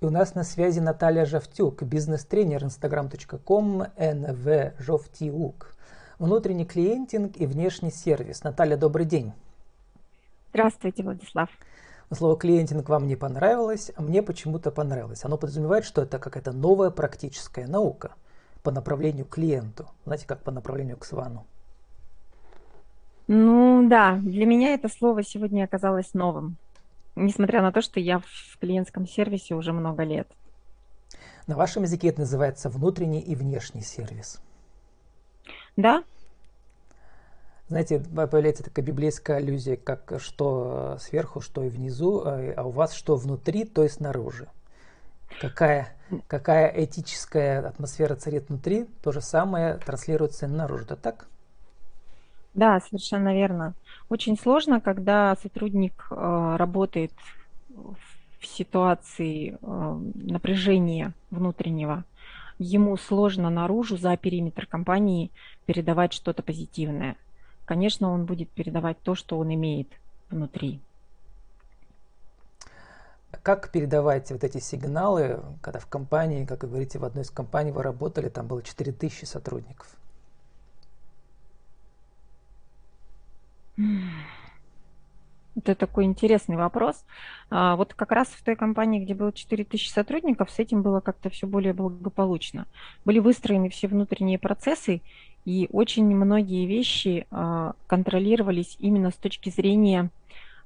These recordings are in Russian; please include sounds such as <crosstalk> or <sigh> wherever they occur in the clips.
И у нас на связи Наталья Жовтюк, бизнес-тренер instagram.com nvжовтюк. Внутренний клиентинг и внешний сервис. Наталья, добрый день. Здравствуйте, Владислав. Слово клиентинг вам не понравилось, а мне почему-то понравилось. Оно подразумевает, что это какая-то новая практическая наука по направлению к клиенту. Знаете, как по направлению к свану. Ну да, для меня это слово сегодня оказалось новым несмотря на то, что я в клиентском сервисе уже много лет. На вашем языке это называется внутренний и внешний сервис. Да. Знаете, появляется такая библейская аллюзия, как что сверху, что и внизу, а, а у вас что внутри, то и снаружи. Какая, какая этическая атмосфера царит внутри, то же самое транслируется и наружу. Это так? Да, совершенно верно. Очень сложно, когда сотрудник э, работает в ситуации э, напряжения внутреннего. Ему сложно наружу за периметр компании передавать что-то позитивное. Конечно, он будет передавать то, что он имеет внутри. Как передавать вот эти сигналы, когда в компании, как вы говорите, в одной из компаний вы работали, там было 4000 сотрудников? Это такой интересный вопрос. А, вот как раз в той компании, где было 4000 сотрудников, с этим было как-то все более благополучно. Были выстроены все внутренние процессы, и очень многие вещи а, контролировались именно с точки зрения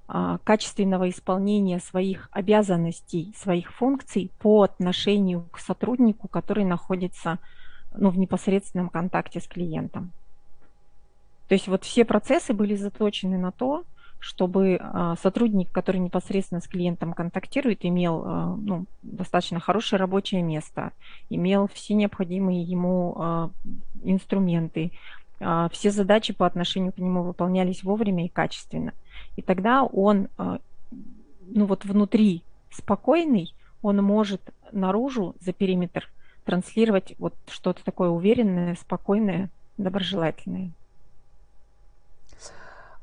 а, качественного исполнения своих обязанностей, своих функций по отношению к сотруднику, который находится ну, в непосредственном контакте с клиентом. То есть вот все процессы были заточены на то, чтобы а, сотрудник, который непосредственно с клиентом контактирует, имел а, ну, достаточно хорошее рабочее место, имел все необходимые ему а, инструменты, все задачи по отношению к нему выполнялись вовремя и качественно. И тогда он, ну вот внутри спокойный, он может наружу за периметр транслировать вот что-то такое уверенное, спокойное, доброжелательное.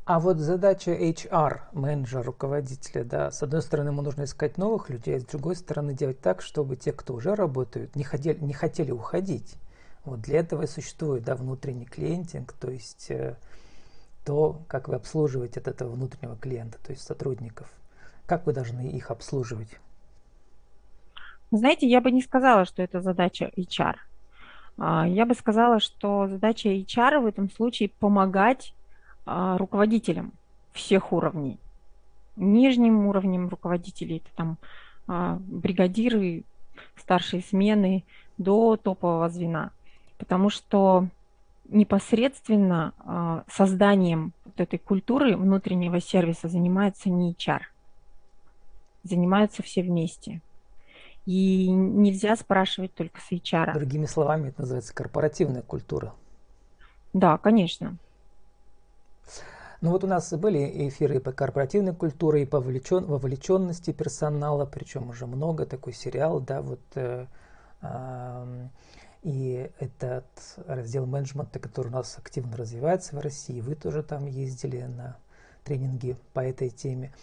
А вот задача HR, менеджера, руководителя, да, с одной стороны, ему нужно искать новых людей, а с другой стороны, делать так, чтобы те, кто уже работают, не хотели, не хотели уходить. Вот для этого и существует да, внутренний клиентинг, то есть э, то, как вы обслуживаете от этого внутреннего клиента, то есть сотрудников. Как вы должны их обслуживать? Знаете, я бы не сказала, что это задача HR. А, я бы сказала, что задача HR в этом случае помогать а, руководителям всех уровней. Нижним уровнем руководителей это там а, бригадиры, старшие смены до топового звена. Потому что непосредственно а, созданием вот этой культуры внутреннего сервиса занимается не HR. Занимаются все вместе. И нельзя спрашивать только с HR. Другими словами, это называется корпоративная культура. Да, конечно. Ну вот у нас были эфиры по корпоративной культуре и по вовлечен, вовлеченности персонала, причем уже много, такой сериал, да, вот э, э, и этот раздел менеджмента, который у нас активно развивается в России, вы тоже там ездили на тренинги по этой теме.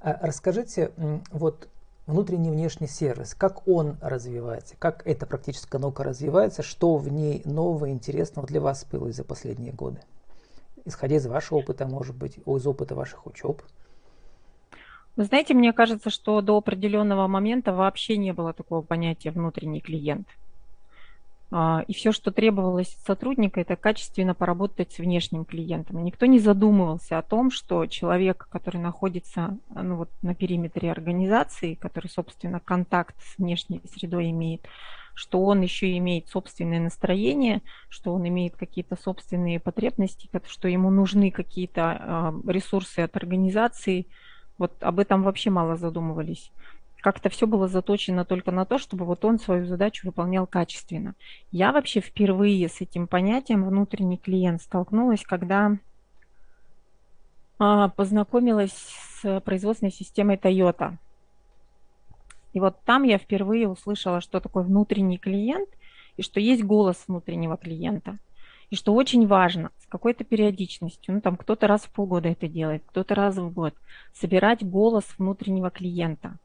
А расскажите, вот внутренний и внешний сервис, как он развивается, как эта практическая наука развивается, что в ней нового, интересного для вас было за последние годы? Исходя из вашего опыта, может быть, из опыта ваших учеб? Вы знаете, мне кажется, что до определенного момента вообще не было такого понятия внутренний клиент. А, и все, что требовалось от сотрудника, это качественно поработать с внешним клиентом. Никто не задумывался о том, что человек, который находится ну, вот, на периметре организации, который, собственно, контакт с внешней средой имеет, что он еще имеет собственное настроение, что он имеет какие-то собственные потребности, что ему нужны какие-то а, ресурсы от организации. Вот об этом вообще мало задумывались. Как-то все было заточено только на то, чтобы вот он свою задачу выполнял качественно. Я вообще впервые с этим понятием внутренний клиент столкнулась, когда а, познакомилась с производственной системой Toyota. И вот там я впервые услышала, что такое внутренний клиент и что есть голос внутреннего клиента. И что очень важно, с какой-то периодичностью, ну там кто-то раз в полгода это делает, кто-то раз в год, собирать голос внутреннего клиента.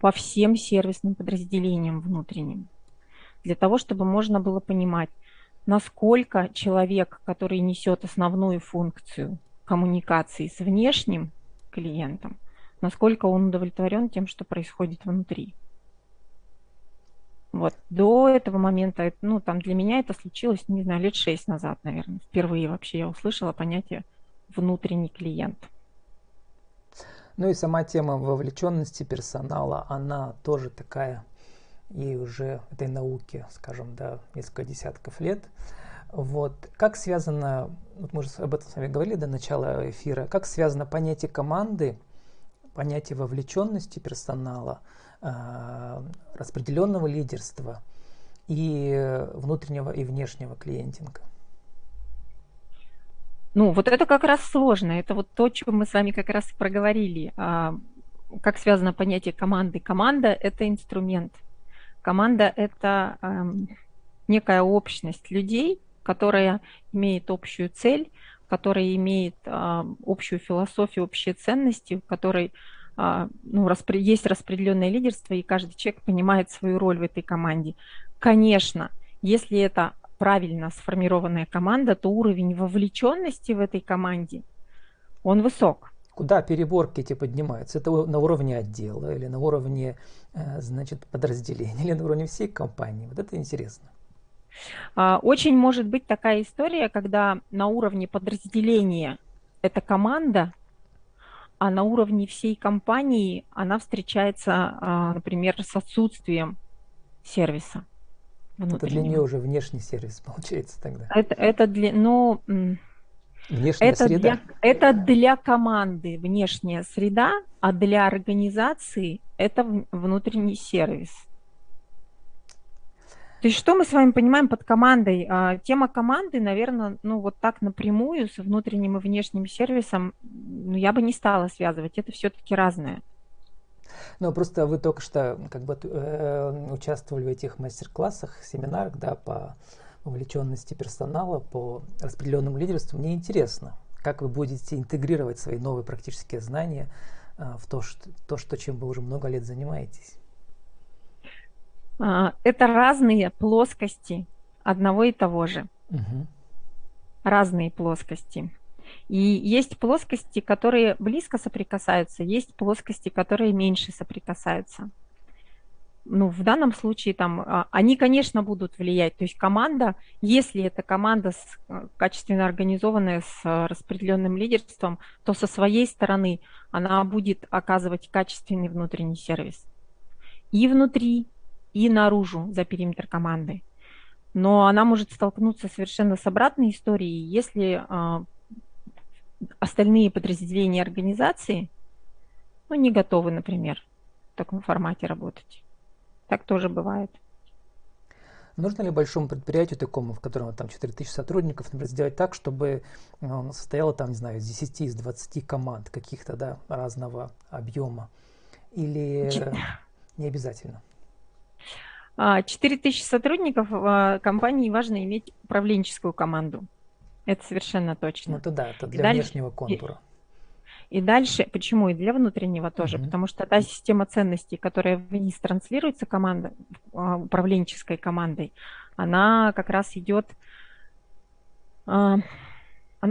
по всем сервисным подразделениям внутренним, для того, чтобы можно было понимать, насколько человек, который несет основную функцию коммуникации с внешним клиентом, насколько он удовлетворен тем, что происходит внутри. Вот до этого момента, ну, там для меня это случилось, не знаю, лет шесть назад, наверное. Впервые вообще я услышала понятие внутренний клиент. Ну и сама тема вовлеченности персонала, она тоже такая, и уже этой науке, скажем, да, несколько десятков лет. Вот. Как связано, вот мы же об этом с вами говорили до начала эфира, как связано понятие команды, понятие вовлеченности персонала, а, распределенного лидерства и внутреннего и внешнего клиентинга? Ну, вот это как раз сложно. Это вот то, чем мы с вами как раз проговорили. А, как связано понятие команды? Команда – это инструмент. Команда – это эм, некая общность людей, которая имеет общую цель, которая имеет э, общую философию, общие ценности, в которой э, ну, распри- есть распределенное лидерство, и каждый человек понимает свою роль в этой команде. Конечно, если это правильно сформированная команда, то уровень вовлеченности в этой команде, он высок. Куда переборки эти поднимаются? Это на уровне отдела или на уровне э, значит, подразделения, или на уровне всей компании? Вот это интересно. А, очень может быть такая история, когда на уровне подразделения это команда, а на уровне всей компании она встречается, а, например, с отсутствием сервиса. Это для нее уже внешний сервис получается тогда. Это, это для, ну, Внешняя это среда. Для, это для команды внешняя среда, а для организации это внутренний сервис. То есть что мы с вами понимаем под командой? А, тема команды, наверное, ну вот так напрямую с внутренним и внешним сервисом, ну, я бы не стала связывать. Это все-таки разное. Ну, просто вы только что как бы э, участвовали в этих мастер-классах, семинарах, да, по вовлеченности персонала, по распределенному лидерству. Мне интересно, как вы будете интегрировать свои новые практические знания э, в то что, то, что чем вы уже много лет занимаетесь. А, это разные плоскости одного и того же. Угу. Разные плоскости. И есть плоскости, которые близко соприкасаются, есть плоскости, которые меньше соприкасаются. Ну, в данном случае там а, они, конечно, будут влиять. То есть команда, если это команда с, э, качественно организованная с распределенным лидерством, то со своей стороны она будет оказывать качественный внутренний сервис. И внутри, и наружу за периметр команды. Но она может столкнуться совершенно с обратной историей, если а, остальные подразделения организации ну, не готовы, например, в таком формате работать. Так тоже бывает. Нужно ли большому предприятию такому, в котором там 4000 сотрудников, например, сделать так, чтобы ну, он состояло там, не знаю, из 10, из 20 команд каких-то, да, разного объема? Или не обязательно? 4000 а, сотрудников а, компании важно иметь управленческую команду. Это совершенно точно. Ну, это да, это для и внешнего контура. И, дальше, почему и для внутреннего тоже, угу. потому что та система ценностей, которая вниз транслируется команда, а, управленческой командой, она как раз идет, она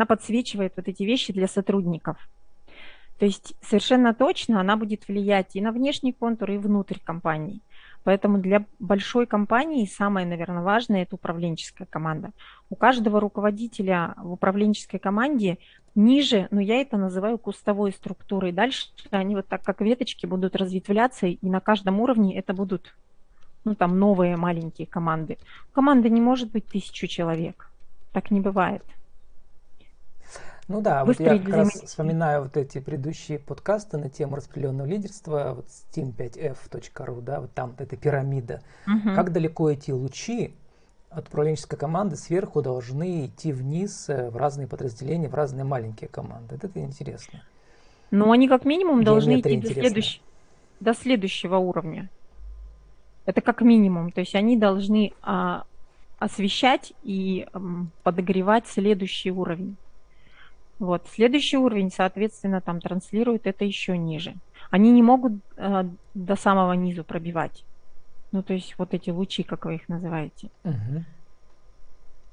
подсвечивает вот эти вещи для сотрудников. То есть совершенно точно она будет влиять и на внешний контур, и внутрь компании. Поэтому для большой компании самое, наверное, важное – это управленческая команда. У каждого руководителя в управленческой команде ниже, но я это называю кустовой структурой. Дальше они вот так, как веточки, будут разветвляться, и на каждом уровне это будут ну, там, новые маленькие команды. Команда не может быть тысячу человек. Так не бывает. Ну да, вот я как раз вспоминаю вот эти предыдущие подкасты на тему распределенного лидерства, вот steam5f.ru, да, вот там эта пирамида. Угу. Как далеко эти лучи от управленческой команды сверху должны идти вниз э, в разные подразделения, в разные маленькие команды. Это, это интересно. Ну, они как минимум должны идти до, следующ... до следующего уровня. Это как минимум. То есть они должны а, освещать и а, подогревать следующий уровень. Вот. Следующий уровень, соответственно, там транслирует это еще ниже. Они не могут э, до самого низу пробивать. Ну, то есть вот эти лучи, как вы их называете. Угу.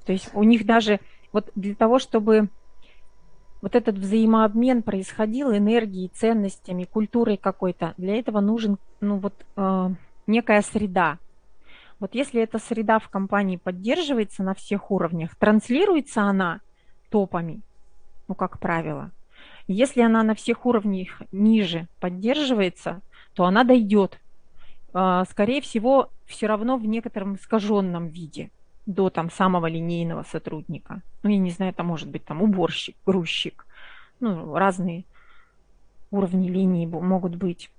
То есть у них даже вот для того, чтобы вот этот взаимообмен происходил энергией, ценностями, культурой какой-то, для этого нужен, ну вот, э, некая среда. Вот если эта среда в компании поддерживается на всех уровнях, транслируется она топами, ну, как правило. Если она на всех уровнях ниже поддерживается, то она дойдет, э, скорее всего, все равно в некотором искаженном виде до там самого линейного сотрудника. Ну, я не знаю, это может быть там уборщик, грузчик. Ну, разные уровни линии могут быть.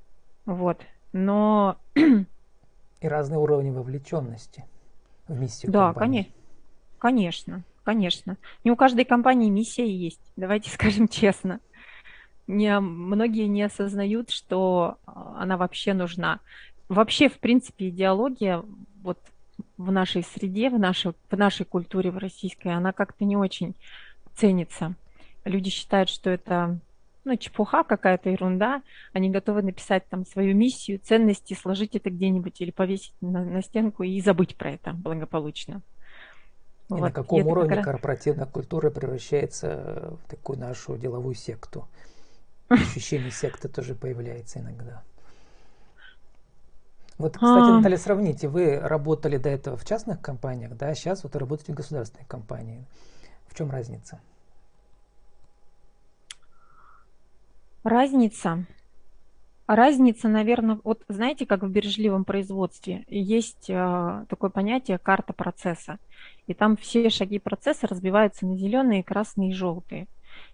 Вот. Но... И разные уровни вовлеченности в миссию Да, компании. конечно, конечно. Не у каждой компании миссия есть, давайте <laughs> скажем честно. Не, многие не осознают, что а, она вообще нужна. Вообще, в принципе, идеология вот в нашей среде, в нашей, в нашей культуре, в российской, она как-то не очень ценится. Люди считают, что это ну, чепуха какая-то, ерунда. Они готовы написать там свою миссию, ценности, сложить это где-нибудь или повесить на, на стенку и забыть про это благополучно. И вот. на каком уровне раз... корпоративная культура превращается в такую нашу деловую секту? <laughs> Ощущение секты тоже появляется иногда. Вот, кстати, а... Наталья, сравните, вы работали до этого в частных компаниях, да, сейчас вот вы работаете в государственной компании. В чем разница? Разница. Разница, наверное, вот знаете, как в бережливом производстве есть э, такое понятие карта процесса. И там все шаги процесса разбиваются на зеленые, красные и желтые.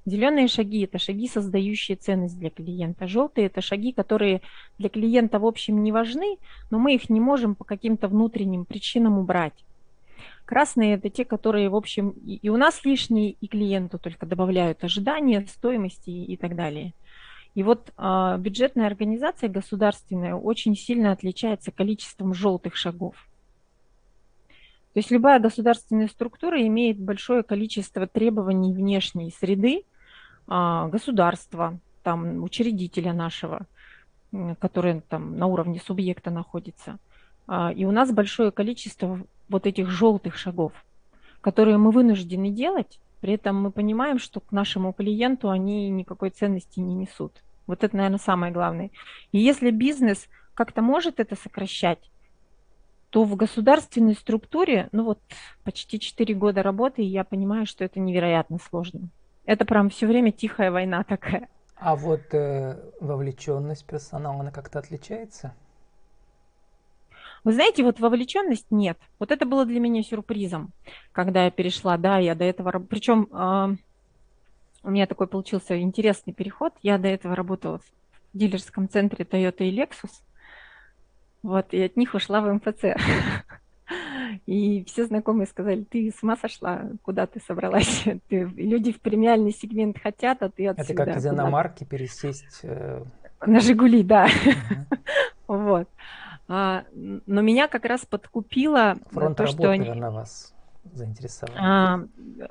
Зеленые шаги – это шаги, создающие ценность для клиента. Желтые – это шаги, которые для клиента в общем не важны, но мы их не можем по каким-то внутренним причинам убрать. Красные – это те, которые, в общем, и у нас лишние, и клиенту только добавляют ожидания, стоимости и так далее. И вот э, бюджетная организация государственная очень сильно отличается количеством желтых шагов. То есть любая государственная структура имеет большое количество требований внешней среды, а, государства, там, учредителя нашего, который там на уровне субъекта находится. А, и у нас большое количество вот этих желтых шагов, которые мы вынуждены делать, при этом мы понимаем, что к нашему клиенту они никакой ценности не несут. Вот это, наверное, самое главное. И если бизнес как-то может это сокращать, то в государственной структуре, ну вот почти 4 года работы, и я понимаю, что это невероятно сложно. Это прям все время тихая война такая. А вот э, вовлеченность персонала, она как-то отличается? Вы знаете, вот вовлеченность нет. Вот это было для меня сюрпризом, когда я перешла. Да, я до этого... Причем э, у меня такой получился интересный переход. Я до этого работала в дилерском центре Toyota и Lexus. Вот, и от них ушла в МФЦ. И все знакомые сказали, ты с ума сошла, куда ты собралась? <laughs> Ты, люди в премиальный сегмент хотят, а ты отсюда. Это как из иномарки пересесть... Э... На «Жигули», да. <laughs> Вот. А, но меня как раз подкупило Фронт то, что они... наверное, вас заинтересовал. А,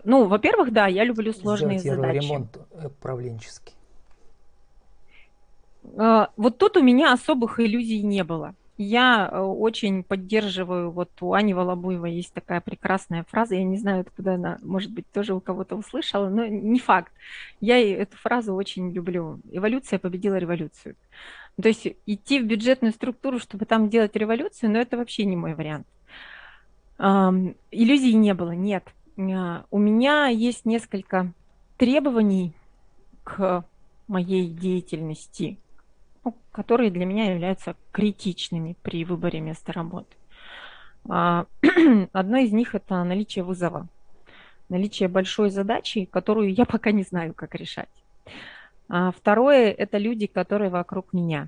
ну, во-первых, да, я люблю сложные Сделать задачи. ремонт управленческий. А, вот тут у меня особых иллюзий не было. Я э, очень поддерживаю, вот у Ани Волобуевой есть такая прекрасная фраза, я не знаю, откуда она, может быть, тоже у кого-то услышала, но не факт. Я эту фразу очень люблю. Эволюция победила революцию. То есть идти в бюджетную структуру, чтобы там делать революцию, но это вообще не мой вариант. Иллюзий не было, нет. А, у меня есть несколько требований к моей деятельности, ну, которые для меня являются критичными при выборе места работы. А, <clears throat> одно из них – это наличие вызова, наличие большой задачи, которую я пока не знаю, как решать. А второе – это люди, которые вокруг меня.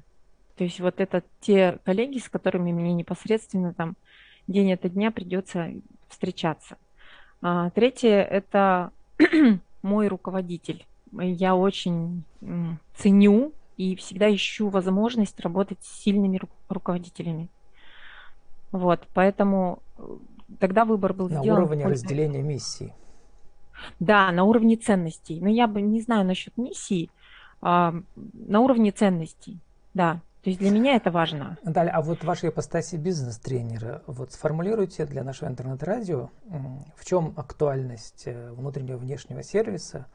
То есть вот это те коллеги, с которыми мне непосредственно там день ото дня придется встречаться. А третье – это <clears throat> мой руководитель. Я очень ценю и всегда ищу возможность работать с сильными ру- руководителями. Вот, поэтому э, тогда выбор был На сделан. уровне разделения миссии. Да, на уровне ценностей. Но я бы не знаю насчет миссии, на уровне ценностей, да. То есть для меня это важно. Наталья, а вот в вашей ипостаси бизнес-тренера, вот сформулируйте для нашего интернет-радио, в чем актуальность э, внутреннего и внешнего сервиса,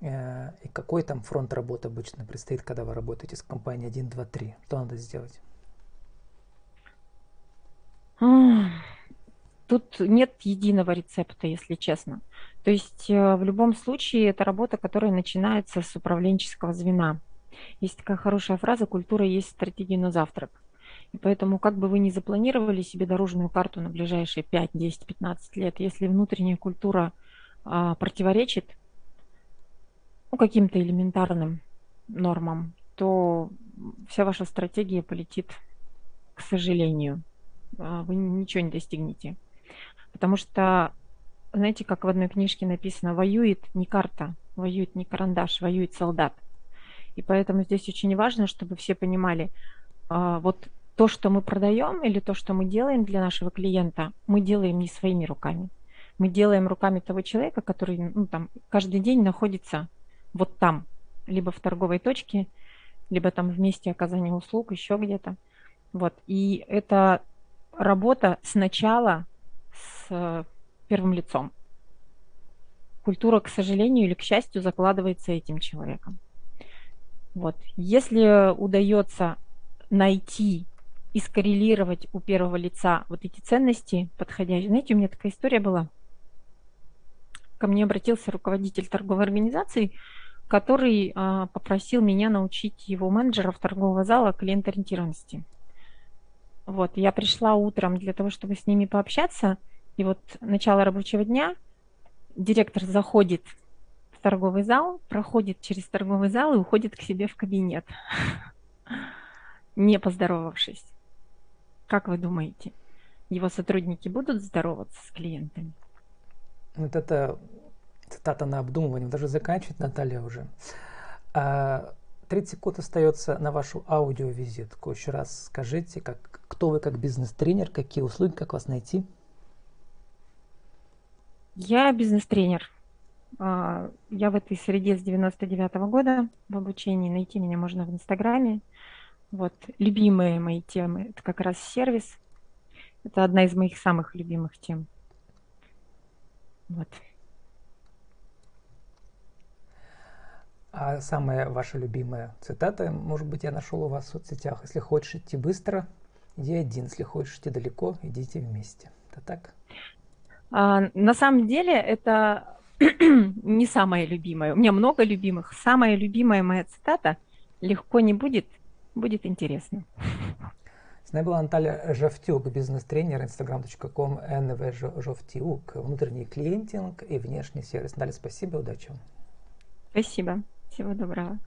э, и какой там фронт работы обычно предстоит, когда вы работаете с компанией 1, 2, 3? Что надо сделать? Тут нет единого рецепта, если честно. То есть э, в любом случае это работа, которая начинается с управленческого звена. Есть такая хорошая фраза «культура есть стратегия на завтрак». И поэтому, как бы вы ни запланировали себе дорожную карту на ближайшие 5, 10, 15 лет, если внутренняя культура а, противоречит ну, каким-то элементарным нормам, то вся ваша стратегия полетит, к сожалению. А, вы ничего не достигнете. Потому что, знаете, как в одной книжке написано, воюет не карта, воюет не карандаш, воюет солдат. И поэтому здесь очень важно, чтобы все понимали, а, вот то, что мы продаем или то, что мы делаем для нашего клиента, мы делаем не своими руками. Мы делаем руками того человека, который ну, там, каждый день находится вот там, либо в торговой точке, либо там в месте оказания услуг, еще где-то. Вот. И это работа сначала с первым лицом. Культура, к сожалению или к счастью, закладывается этим человеком. Вот. Если удается найти и скоррелировать у первого лица вот эти ценности подходящие. Знаете, у меня такая история была. Ко мне обратился руководитель торговой организации, который а, попросил меня научить его менеджеров торгового зала клиент-ориентированности. Вот, я пришла утром для того, чтобы с ними пообщаться, и вот начало рабочего дня, директор заходит торговый зал, проходит через торговый зал и уходит к себе в кабинет, <laughs> не поздоровавшись. Как вы думаете, его сотрудники будут здороваться с клиентами? Вот это цитата на обдумывание, даже заканчивать Наталья уже. 30 а, секунд остается на вашу аудиовизитку. Еще раз скажите, как, кто вы как бизнес-тренер, какие услуги, как вас найти? Я бизнес-тренер. А, я в этой среде с 99 -го года в обучении. Найти меня можно в Инстаграме. Вот, любимые мои темы – это как раз сервис. Это одна из моих самых любимых тем. Вот. А самая ваша любимая цитата, может быть, я нашел у вас в соцсетях. Если хочешь идти быстро, иди один. Если хочешь идти далеко, идите вместе. Это так? А, на самом деле это <clears throat> не самая любимая. У меня много любимых. Самая любимая моя цитата «Легко не будет, будет интересно». С нами была Наталья Жовтюк, бизнес-тренер, instagram.com, nv Жовтюк, внутренний клиентинг и внешний сервис. Наталья, спасибо, удачи вам. Спасибо. Всего доброго.